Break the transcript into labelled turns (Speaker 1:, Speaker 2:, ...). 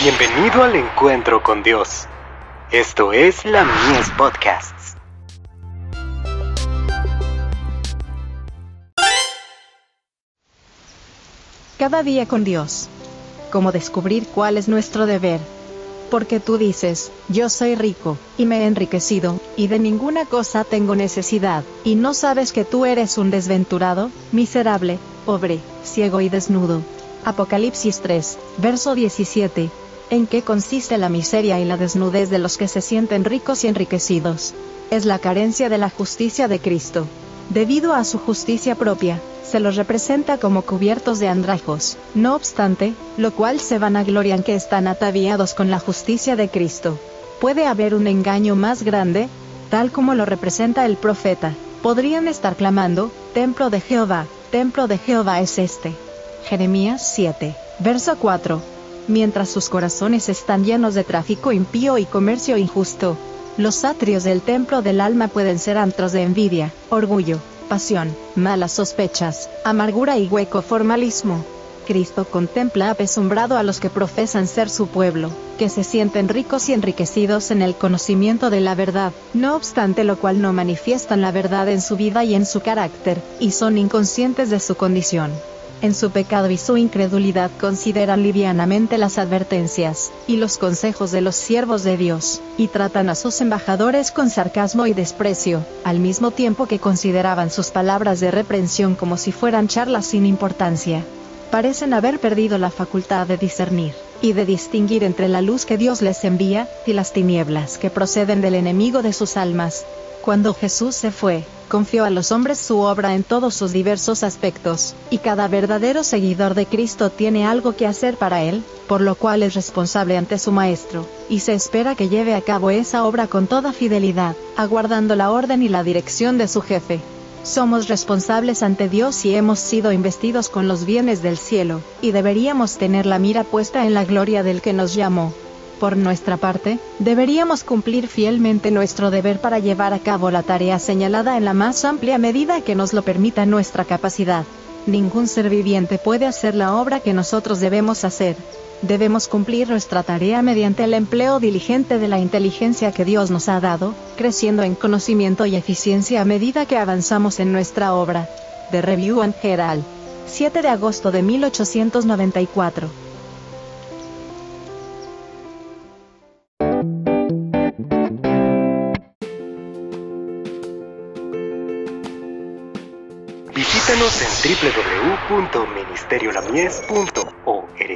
Speaker 1: Bienvenido al encuentro con Dios. Esto es la Mies Podcasts.
Speaker 2: Cada día con Dios. Cómo descubrir cuál es nuestro deber. Porque tú dices, yo soy rico, y me he enriquecido, y de ninguna cosa tengo necesidad, y no sabes que tú eres un desventurado, miserable, pobre, ciego y desnudo. Apocalipsis 3, verso 17. ¿En qué consiste la miseria y la desnudez de los que se sienten ricos y enriquecidos? Es la carencia de la justicia de Cristo. Debido a su justicia propia, se los representa como cubiertos de andrajos, no obstante, lo cual se vanaglorian que están ataviados con la justicia de Cristo. ¿Puede haber un engaño más grande? Tal como lo representa el profeta, podrían estar clamando, Templo de Jehová, Templo de Jehová es este. Jeremías 7, verso 4 mientras sus corazones están llenos de tráfico impío y comercio injusto. Los atrios del templo del alma pueden ser antros de envidia, orgullo, pasión, malas sospechas, amargura y hueco formalismo. Cristo contempla apesumbrado a los que profesan ser su pueblo, que se sienten ricos y enriquecidos en el conocimiento de la verdad, no obstante lo cual no manifiestan la verdad en su vida y en su carácter, y son inconscientes de su condición en su pecado y su incredulidad consideran livianamente las advertencias y los consejos de los siervos de Dios, y tratan a sus embajadores con sarcasmo y desprecio, al mismo tiempo que consideraban sus palabras de reprensión como si fueran charlas sin importancia. Parecen haber perdido la facultad de discernir y de distinguir entre la luz que Dios les envía y las tinieblas que proceden del enemigo de sus almas. Cuando Jesús se fue, confió a los hombres su obra en todos sus diversos aspectos, y cada verdadero seguidor de Cristo tiene algo que hacer para él, por lo cual es responsable ante su Maestro, y se espera que lleve a cabo esa obra con toda fidelidad, aguardando la orden y la dirección de su jefe. Somos responsables ante Dios y hemos sido investidos con los bienes del cielo, y deberíamos tener la mira puesta en la gloria del que nos llamó. Por nuestra parte, deberíamos cumplir fielmente nuestro deber para llevar a cabo la tarea señalada en la más amplia medida que nos lo permita nuestra capacidad. Ningún ser viviente puede hacer la obra que nosotros debemos hacer. Debemos cumplir nuestra tarea mediante el empleo diligente de la inteligencia que Dios nos ha dado, creciendo en conocimiento y eficiencia a medida que avanzamos en nuestra obra. The Review and Herald. 7 de agosto de 1894.
Speaker 1: Visítanos en